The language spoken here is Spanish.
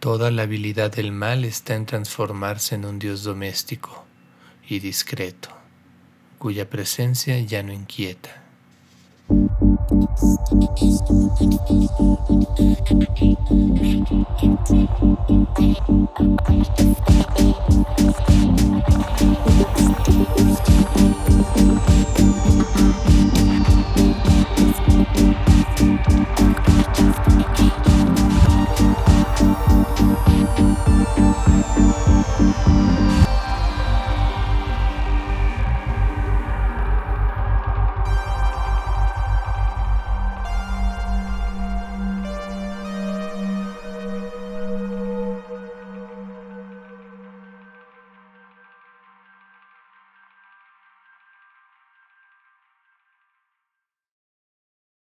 Toda la habilidad del mal está en transformarse en un dios doméstico y discreto, cuya presencia ya no inquieta.